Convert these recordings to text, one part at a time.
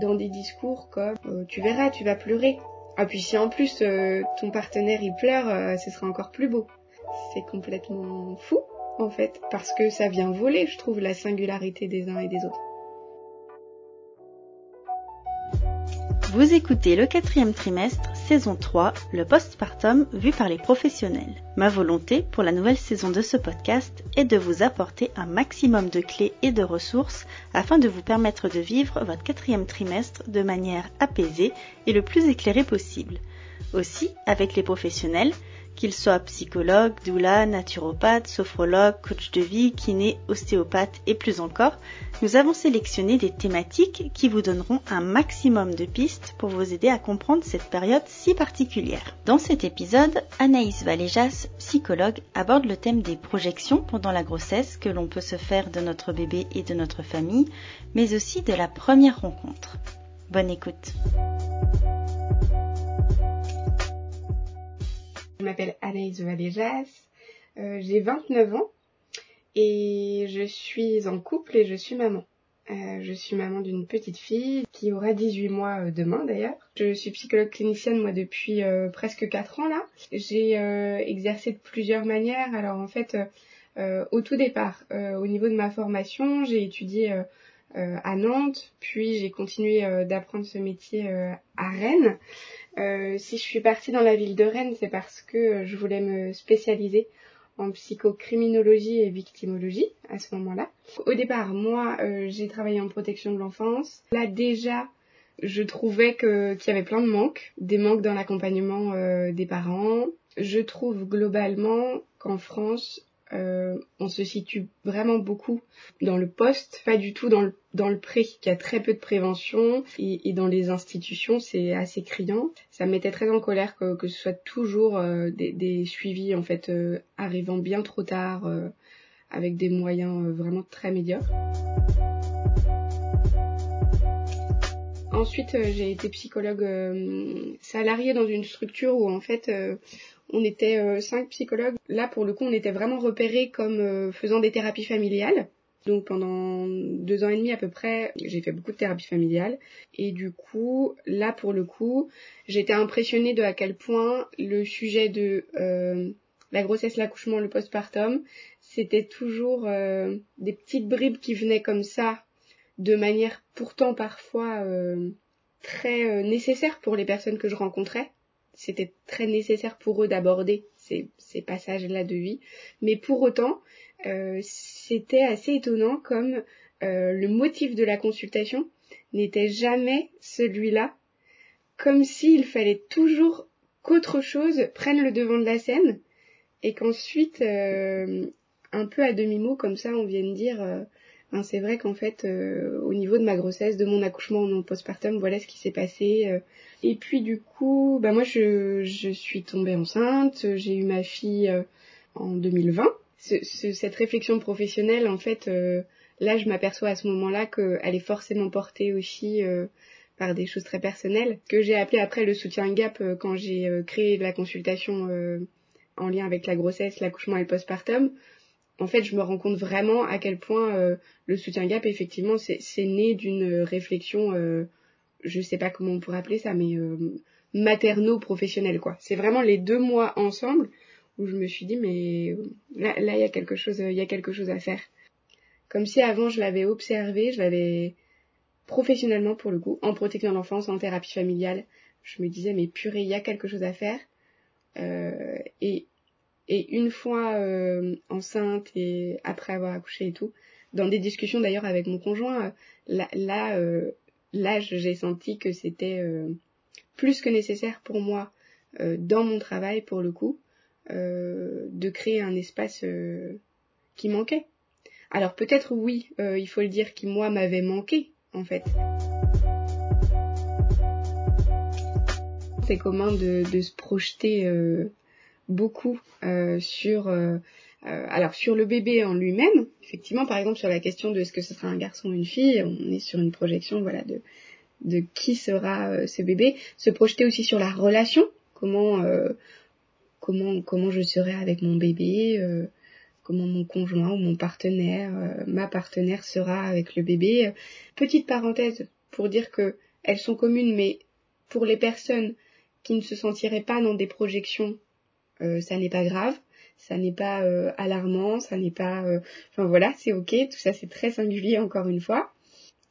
Dans des discours comme euh, tu verras, tu vas pleurer. Ah puis si en plus euh, ton partenaire il pleure, euh, ce sera encore plus beau. C'est complètement fou en fait, parce que ça vient voler, je trouve, la singularité des uns et des autres. Vous écoutez le quatrième trimestre, saison 3, le postpartum vu par les professionnels. Ma volonté pour la nouvelle saison de ce podcast est de vous apporter un maximum de clés et de ressources afin de vous permettre de vivre votre quatrième trimestre de manière apaisée et le plus éclairée possible. Aussi, avec les professionnels, qu'ils soient psychologues, doula, naturopathes, sophrologues, coach de vie, kiné, ostéopathe et plus encore, nous avons sélectionné des thématiques qui vous donneront un maximum de pistes pour vous aider à comprendre cette période si particulière. Dans cet épisode, Anaïs Valéjas, psychologue, aborde le thème des projections pendant la grossesse que l'on peut se faire de notre bébé et de notre famille, mais aussi de la première rencontre. Bonne écoute. Je m'appelle Anaïs Valéjas, euh, j'ai 29 ans et je suis en couple et je suis maman. Euh, je suis maman d'une petite fille qui aura 18 mois euh, demain d'ailleurs. Je suis psychologue clinicienne moi depuis presque 4 ans là. J'ai exercé de plusieurs manières. Alors en fait, au tout départ, au niveau de ma formation, j'ai étudié à Nantes, puis j'ai continué d'apprendre ce métier à Rennes. Euh, si je suis partie dans la ville de Rennes, c'est parce que euh, je voulais me spécialiser en psychocriminologie et victimologie à ce moment-là. Au départ, moi, euh, j'ai travaillé en protection de l'enfance. Là déjà, je trouvais qu'il y avait plein de manques, des manques dans l'accompagnement des parents. Je trouve globalement qu'en France, euh, on se situe vraiment beaucoup dans le poste, pas du tout dans le, dans le pré, qui a très peu de prévention, et, dans les institutions, c'est assez criant. Ça me mettait très en colère que, ce soit toujours euh, des, des, suivis, en fait, euh, arrivant bien trop tard, avec des moyens vraiment très médiocres. Ensuite, j'ai été psychologue salariée dans une structure où en fait on était euh, cinq psychologues. Là, pour le coup, on était vraiment repérés comme euh, faisant des thérapies familiales. Donc pendant deux ans et demi à peu près, j'ai fait beaucoup de thérapie familiale. Et du coup, là pour le coup, j'étais impressionnée de à quel point le sujet de euh, la grossesse, l'accouchement, le postpartum, c'était toujours des petites bribes qui venaient comme ça, de manière pourtant parfois très nécessaire pour les personnes que je rencontrais c'était très nécessaire pour eux d'aborder ces, passages-là de vie. Mais pour autant, euh, c'était assez étonnant comme euh, le motif de la consultation n'était jamais celui-là, comme s'il fallait toujours qu'autre chose prenne le devant de la scène et qu'ensuite, euh, un peu à demi-mot comme ça, on vienne dire c'est vrai qu'en fait, euh, au niveau de ma grossesse, de mon accouchement, mon postpartum, voilà ce qui s'est passé. Euh. Et puis du coup, bah moi je, je suis tombée enceinte, j'ai eu ma fille euh, en 2020. cette réflexion professionnelle, en fait, là je m'aperçois à ce moment-là qu'elle est forcément portée aussi par des choses très personnelles, que j'ai appelé après le soutien gap quand j'ai créé la consultation en lien avec la grossesse, l'accouchement et le postpartum en fait, je me rends compte vraiment à quel point euh, le soutien gap, effectivement, c'est né d'une réflexion, euh, je sais pas comment on pourrait appeler ça, mais euh, materno-professionnelle, quoi. C'est vraiment les deux mois ensemble où je me suis dit, mais là, il y a quelque chose, il y a quelque chose à faire. Comme si avant, je l'avais observé, je l'avais professionnellement pour le coup, en protection l'enfance, en thérapie familiale. Je me disais, mais purée, il y a quelque chose à faire. Euh, et et une fois euh, enceinte et après avoir accouché et tout, dans des discussions d'ailleurs avec mon conjoint, euh, là, là, euh, là j'ai senti que c'était plus que nécessaire pour moi dans mon travail pour le coup de créer un espace qui manquait. Alors peut-être oui, il faut le dire, qui moi m'avait manqué en fait. C'est commun de, de se projeter beaucoup euh, sur euh, euh, alors sur le bébé en lui-même, effectivement, par exemple sur la question de est-ce que ce sera un garçon ou une fille, on est sur une projection voilà de qui sera ce bébé, se projeter aussi sur la relation, comment je serai avec mon bébé, comment mon conjoint ou mon partenaire, ma partenaire sera avec le bébé. Petite parenthèse pour dire que elles sont communes, mais pour les personnes qui ne se sentiraient pas dans des projections, ça n'est pas grave, ça n'est pas euh, alarmant, ça n'est pas, enfin voilà, c'est ok. Tout ça c'est très singulier encore une fois.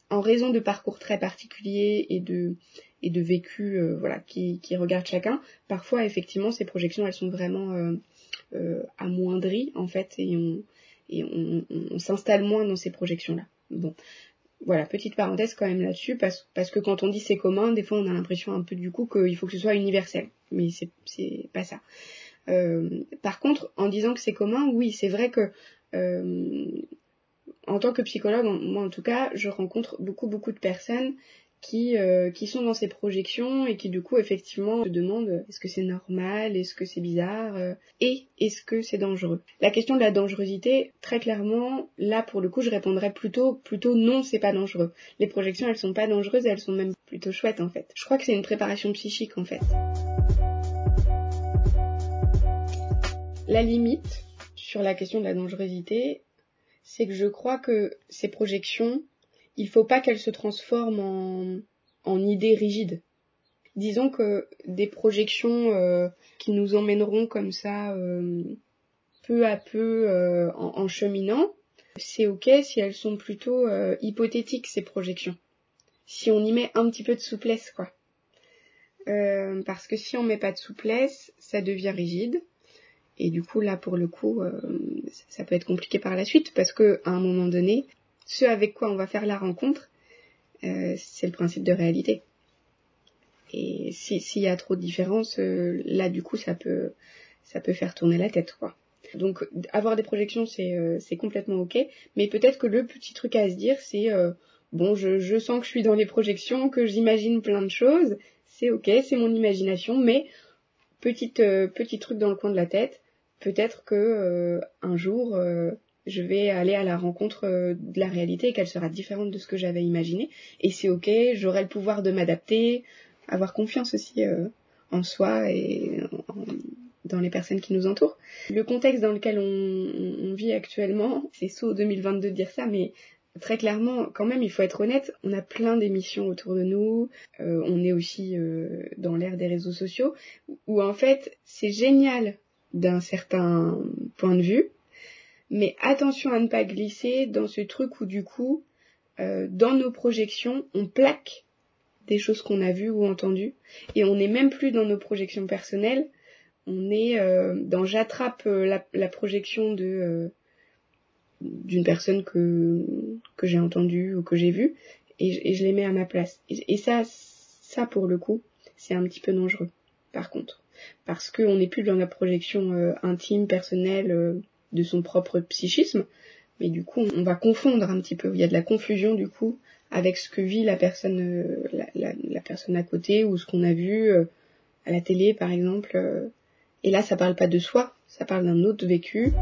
En raison de parcours très particuliers et de et de vécu voilà qui, qui regarde chacun, parfois effectivement ces projections elles sont vraiment euh, amoindri en fait et on, et on, s'installe moins dans ces projections-là. Bon, voilà, petite parenthèse quand même là-dessus, parce, parce que quand on dit c'est commun, des fois on a l'impression un peu du coup qu'il faut que ce soit universel, mais c'est, c'est pas ça. Euh, par contre, en disant que c'est commun, oui, c'est vrai que euh, en tant que psychologue, moi en tout cas, je rencontre beaucoup beaucoup de personnes qui, euh, qui sont dans ces projections et qui du coup effectivement se demandent est-ce que c'est normal, est-ce que c'est bizarre et est-ce que c'est dangereux? La question de la dangerosité, très clairement, là pour le coup je répondrais plutôt plutôt non c'est pas dangereux. Les projections elles sont pas dangereuses, elles sont même plutôt chouettes en fait. Je crois que c'est une préparation psychique en fait. La limite sur la question de la dangerosité, c'est que je crois que ces projections il faut pas qu'elle se transforme en, en idée rigide. Disons que des projections euh, qui nous emmèneront comme ça euh, peu à peu euh, en, cheminant, c'est ok si elles sont plutôt hypothétiques ces projections. Si on y met un petit peu de souplesse quoi. parce que si on met pas de souplesse, ça devient rigide. Et du coup, là, pour le coup, ça peut être compliqué par la suite parce que à un moment donné, ce avec quoi on va faire la rencontre, euh, c'est le principe de réalité. Et s'il y a trop de différences, euh, là du coup ça peut ça peut faire tourner la tête quoi. Donc avoir des projections c'est euh, complètement ok, mais peut-être que le petit truc à se dire c'est bon je, je sens que je suis dans les projections, que j'imagine plein de choses, c'est ok, c'est mon imagination, mais petit truc dans le coin de la tête, peut-être que un jour je vais aller à la rencontre euh, de la réalité et qu'elle sera différente de ce que j'avais imaginé. Et c'est ok, j'aurai le pouvoir de m'adapter, avoir confiance aussi euh, en soi et dans les personnes qui nous entourent. Le contexte dans lequel on, vit actuellement, c'est saut 2022 de dire ça, mais très clairement, quand même, il faut être honnête, on a plein d'émissions autour de nous, euh, on est aussi dans l'ère des réseaux sociaux, où en fait, c'est génial d'un certain point de vue, mais attention à ne pas glisser dans ce truc où du coup, euh, dans nos projections, on plaque des choses qu'on a vues ou entendues, et on n'est même plus dans nos projections personnelles, on est euh, dans j'attrape euh, la, projection de d'une personne que que j'ai entendue ou que j'ai vue et, je les mets à ma place. Et, ça, ça pour le coup, c'est un petit peu dangereux. Par contre, parce qu'on n'est plus dans la projection intime, personnelle de son propre psychisme, mais du coup on va confondre un petit peu. Il y a de la confusion du coup avec ce que vit la personne, euh, la, personne à côté ou ce qu'on a vu euh, à la télé par exemple. Euh. Et là ça parle pas de soi, ça parle d'un autre vécu.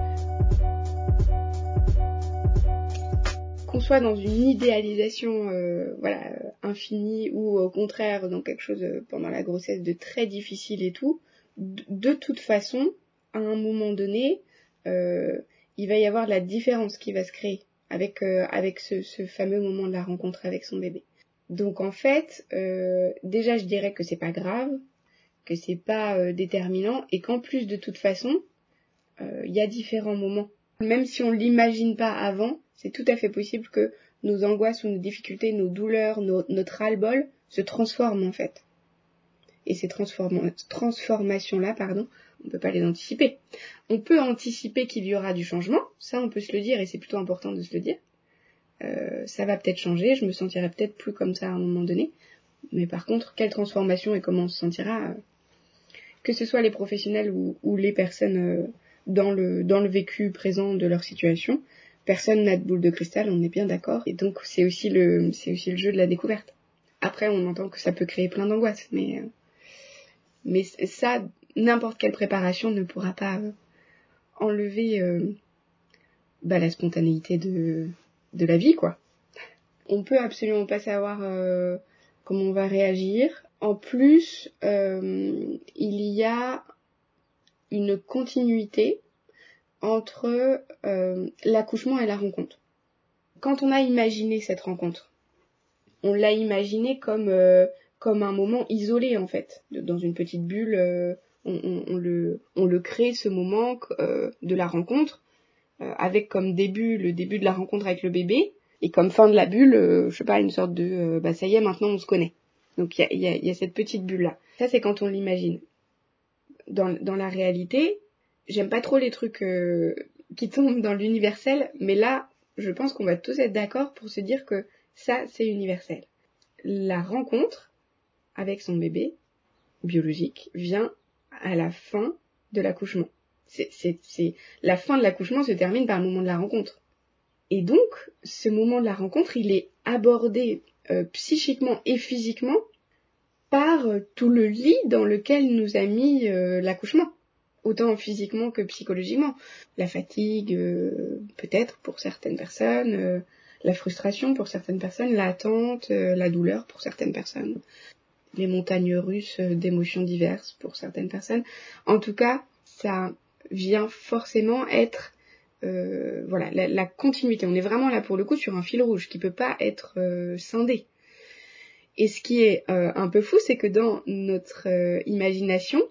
Qu'on soit dans une idéalisation voilà infinie ou au contraire dans quelque chose pendant la grossesse de très difficile et tout, de toute façon, à un moment donné, euh, il va y avoir la différence qui va se créer avec euh, avec ce, ce, fameux moment de la rencontre avec son bébé. Donc en fait, euh, déjà je dirais que c'est pas grave, que c'est pas déterminant et qu'en plus de toute façon, il y a différents moments. Même si on l'imagine pas avant, c'est tout à fait possible que nos angoisses ou nos difficultés, nos douleurs, notre ras-le-bol se transforment en fait. Et ces transformations-là, pardon, on peut pas les anticiper. On peut anticiper qu'il y aura du changement, ça on peut se le dire et c'est plutôt important de se le dire. Euh, ça va peut-être changer, je me sentirai peut-être plus comme ça à un moment donné. Mais par contre, quelle transformation et comment on se sentira, euh, que ce soit les professionnels ou, les personnes euh, dans le vécu présent de leur situation, personne n'a de boule de cristal, on est bien d'accord. Et donc c'est aussi le c'est aussi le jeu de la découverte. Après, on entend que ça peut créer plein d'angoisse, mais mais ça, n'importe quelle préparation ne pourra pas euh, enlever euh, bah, la spontanéité de, de la vie, quoi. On peut absolument pas savoir euh, comment on va réagir. En plus, il y a une continuité entre euh, l'accouchement et la rencontre. Quand on a imaginé cette rencontre, on l'a imaginé comme euh, comme un moment isolé en fait, dans une petite bulle. Euh, on, le on le crée ce moment de la rencontre avec comme début le début de la rencontre avec le bébé et comme fin de la bulle, je sais pas une sorte de bah ça y est maintenant on se connaît. Donc il y a, y, a, y a cette petite bulle là. Ça c'est quand on l'imagine. Dans, dans la réalité, j'aime pas trop les trucs euh, qui tombent dans l'universel, mais là, je pense qu'on va tous être d'accord pour se dire que ça, c'est universel. La rencontre avec son bébé biologique vient à la fin de l'accouchement. C'est, la fin de l'accouchement se termine par le moment de la rencontre. Et donc, ce moment de la rencontre, il est abordé euh, psychiquement et physiquement par euh, tout le lit dans lequel nous a mis l'accouchement autant physiquement que psychologiquement. La fatigue, euh, peut-être pour certaines personnes, euh, la frustration pour certaines personnes, l'attente, euh, la douleur pour certaines personnes, les montagnes russes d'émotions diverses pour certaines personnes. En tout cas, ça vient forcément être voilà la, la, continuité. On est vraiment là pour le coup sur un fil rouge qui peut pas être scindé. Et ce qui est un peu fou, c'est que dans notre imagination,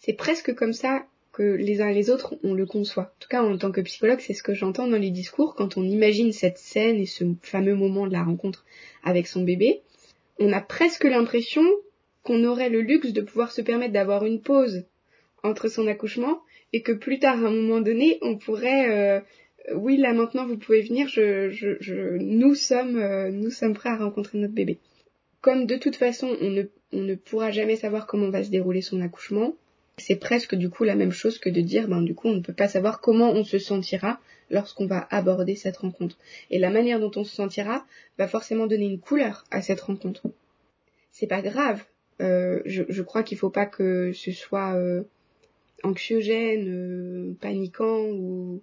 c'est presque comme ça que les uns et les autres on le conçoit. En tout cas, en tant que psychologue, c'est ce que j'entends dans les discours quand on imagine cette scène et ce fameux moment de la rencontre avec son bébé. On a presque l'impression qu'on aurait le luxe de pouvoir se permettre d'avoir une pause entre son accouchement et que plus tard, à un moment donné, on pourrait euh, oui là maintenant vous pouvez venir, je, je, je nous sommes euh, nous sommes prêts à rencontrer notre bébé. Comme de toute façon on ne, on ne pourra jamais savoir comment va se dérouler son accouchement, c'est presque du coup la même chose que de dire ben du coup on ne peut pas savoir comment on se sentira lorsqu'on va aborder cette rencontre. Et la manière dont on se sentira va forcément donner une couleur à cette rencontre. C'est pas grave. Euh, je, crois qu'il faut pas que ce soit euh, anxiogène, euh, paniquant ou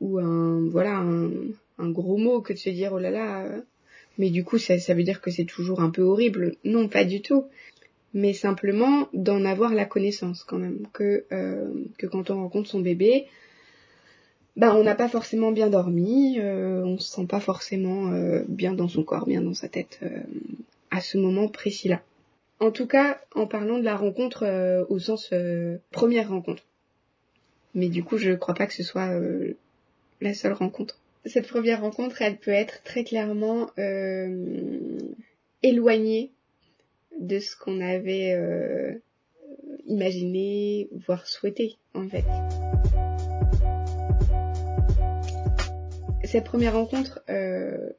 ou un voilà un, gros mot que de se dire oh là là. Mais du coup ça veut dire que c'est toujours un peu horrible. Non, pas du tout mais simplement d'en avoir la connaissance quand même que euh, que quand on rencontre son bébé bah on n'a pas forcément bien dormi euh, on se sent pas forcément euh, bien dans son corps bien dans sa tête euh, à ce moment précis là en tout cas en parlant de la rencontre au sens première rencontre. Mais du coup je crois pas que ce soit la seule rencontre. Cette première rencontre elle peut être très clairement éloignée de ce qu'on avait euh, imaginé, voire souhaité en fait. Cette première rencontre, euh,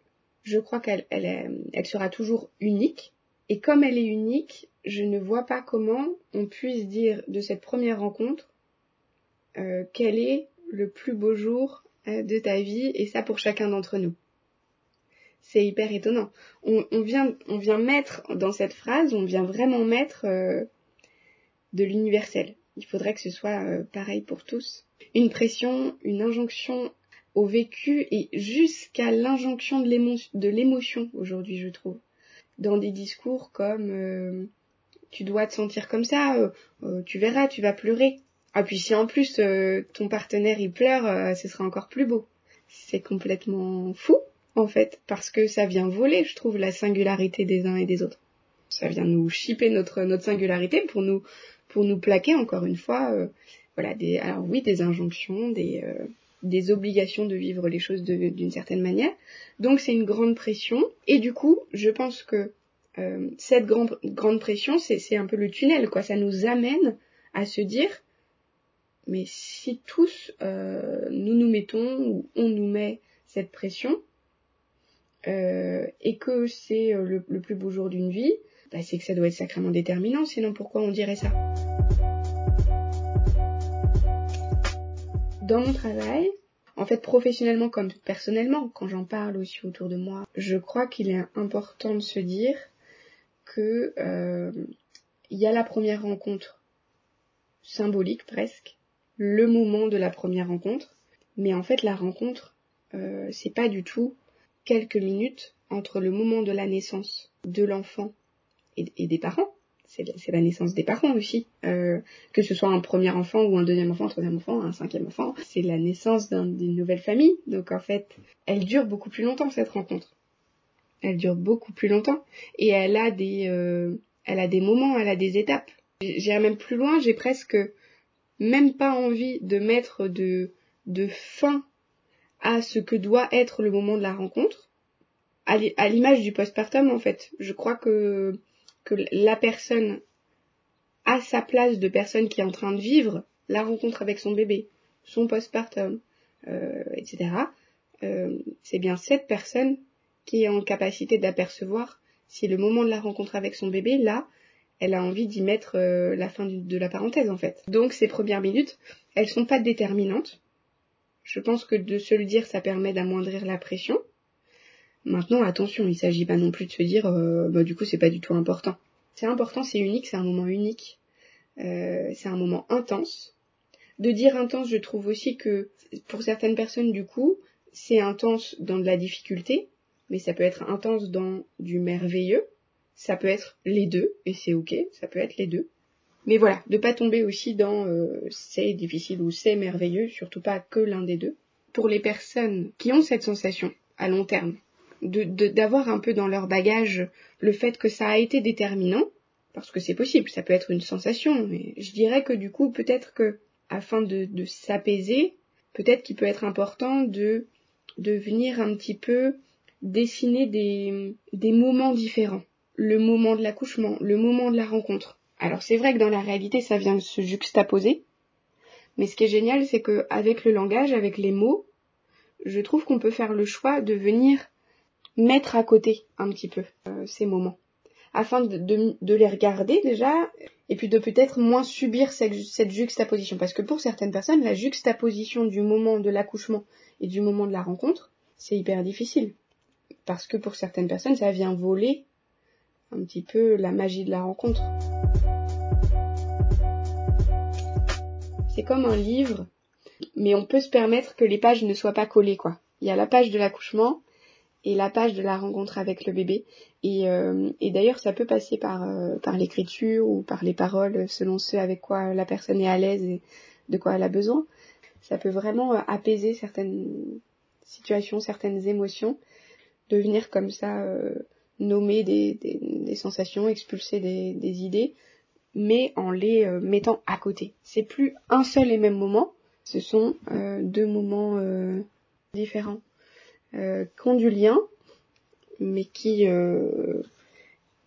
je crois qu'elle elle, sera toujours unique. Et comme elle est unique, je ne vois pas comment on puisse dire de cette première rencontre euh, quel est le plus beau jour de ta vie, et ça pour chacun d'entre nous c'est hyper étonnant. On, vient, on vient mettre dans cette phrase, on vient vraiment mettre euh, de l'universel. Il faudrait que ce soit euh, pareil pour tous. Une pression, une injonction au vécu et jusqu'à l'injonction de l'émotion aujourd'hui, je trouve. Dans des discours comme euh, tu dois te sentir comme ça, tu verras, tu vas pleurer. Ah puis si en plus ton partenaire il pleure, ce sera encore plus beau. C'est complètement fou en fait, parce que ça vient voler, je trouve, la singularité des uns et des autres. Ça vient nous chipper notre notre singularité pour nous pour nous plaquer encore une fois, euh, voilà, des alors oui des injonctions, des euh, des obligations de vivre les choses d'une certaine manière. Donc c'est une grande pression et du coup, je pense que euh, cette grande grande pression, c'est un peu le tunnel, quoi. Ça nous amène à se dire, mais si tous nous nous mettons ou on nous met cette pression, euh, et que c'est euh, le, plus beau jour d'une vie, bah, c'est que ça doit être sacrément déterminant, sinon pourquoi on dirait ça? Dans mon travail, en fait professionnellement comme personnellement, quand j'en parle aussi autour de moi, je crois qu'il est important de se dire que euh, y a la première rencontre symbolique presque, le moment de la première rencontre, mais en fait la rencontre euh, c'est pas du tout quelques minutes entre le moment de la naissance de l'enfant et, des parents, c'est la naissance des parents aussi. Euh, que ce soit un premier enfant ou un deuxième enfant, un troisième enfant, un cinquième enfant, c'est la naissance d'une nouvelle famille. Donc en fait, elle dure beaucoup plus longtemps cette rencontre. Elle dure beaucoup plus longtemps et elle a des, euh, elle a des moments, elle a des étapes. J'irai même plus loin, j'ai presque même pas envie de mettre de, de fin à ce que doit être le moment de la rencontre. À l'image du postpartum, en fait. Je crois que que la personne a sa place de personne qui est en train de vivre la rencontre avec son bébé, son postpartum, euh, etc., euh, c'est bien cette personne qui est en capacité d'apercevoir si le moment de la rencontre avec son bébé, là, elle a envie d'y mettre euh, la fin de la parenthèse en fait. Donc ces premières minutes, elles sont pas déterminantes. Je pense que de se le dire, ça permet d'amoindrir la pression. Maintenant, attention, il s'agit pas non plus de se dire, euh, bah, du coup, c'est pas du tout important. C'est important, c'est unique, c'est un moment unique, euh, c'est un moment intense. De dire intense, je trouve aussi que pour certaines personnes, du coup, c'est intense dans de la difficulté, mais ça peut être intense dans du merveilleux. Ça peut être les deux, et c'est ok, ça peut être les deux. Mais voilà, de pas tomber aussi dans euh, c'est difficile ou c'est merveilleux, surtout pas que l'un des deux. Pour les personnes qui ont cette sensation à long terme, d'avoir un peu dans leur bagage le fait que ça a été déterminant, parce que c'est possible, ça peut être une sensation, mais je dirais que du coup, peut-être que, afin de, de s'apaiser, peut-être qu'il peut être important de, de venir un petit peu dessiner des, des moments différents. Le moment de l'accouchement, le moment de la rencontre. Alors c'est vrai que dans la réalité, ça vient de se juxtaposer, mais ce qui est génial, c'est que avec le langage, avec les mots, je trouve qu'on peut faire le choix de venir mettre à côté un petit peu euh, ces moments, afin de, les regarder déjà, et puis de peut-être moins subir cette, juxtaposition. Parce que pour certaines personnes, la juxtaposition du moment de l'accouchement et du moment de la rencontre, c'est hyper difficile. Parce que pour certaines personnes, ça vient voler un petit peu la magie de la rencontre. C'est comme un livre, mais on peut se permettre que les pages ne soient pas collées. Il y a la page de l'accouchement, et la page de la rencontre avec le bébé. Et, euh, d'ailleurs, ça peut passer par, euh, par l'écriture ou par les paroles, selon ce avec quoi la personne est à l'aise et de quoi elle a besoin. Ça peut vraiment euh, apaiser certaines situations, certaines émotions, de venir comme ça nommer des, sensations, expulser des, idées, mais en les mettant à côté. C'est plus un seul et même moment, ce sont deux moments différents euh, qui ont du lien, mais qui euh,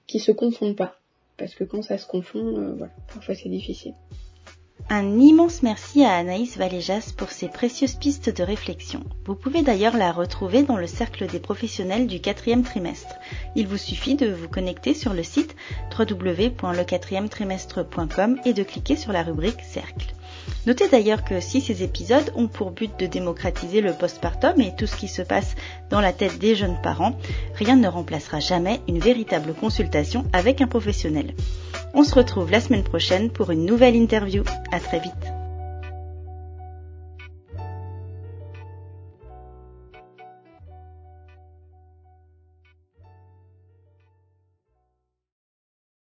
qui se confondent pas. Parce que quand ça se confond, euh, voilà, parfois c'est difficile. Un immense merci à Anaïs Valéjas pour ses précieuses pistes de réflexion. Vous pouvez d'ailleurs la retrouver dans le cercle des professionnels du quatrième trimestre. Il vous suffit de vous connecter sur le site www.le4trimestre.com et de cliquer sur la rubrique cercle. Notez d'ailleurs que si ces épisodes ont pour but de démocratiser le postpartum et tout ce qui se passe dans la tête des jeunes parents, rien ne remplacera jamais une véritable consultation avec un professionnel. On se retrouve la semaine prochaine pour une nouvelle interview. À très vite.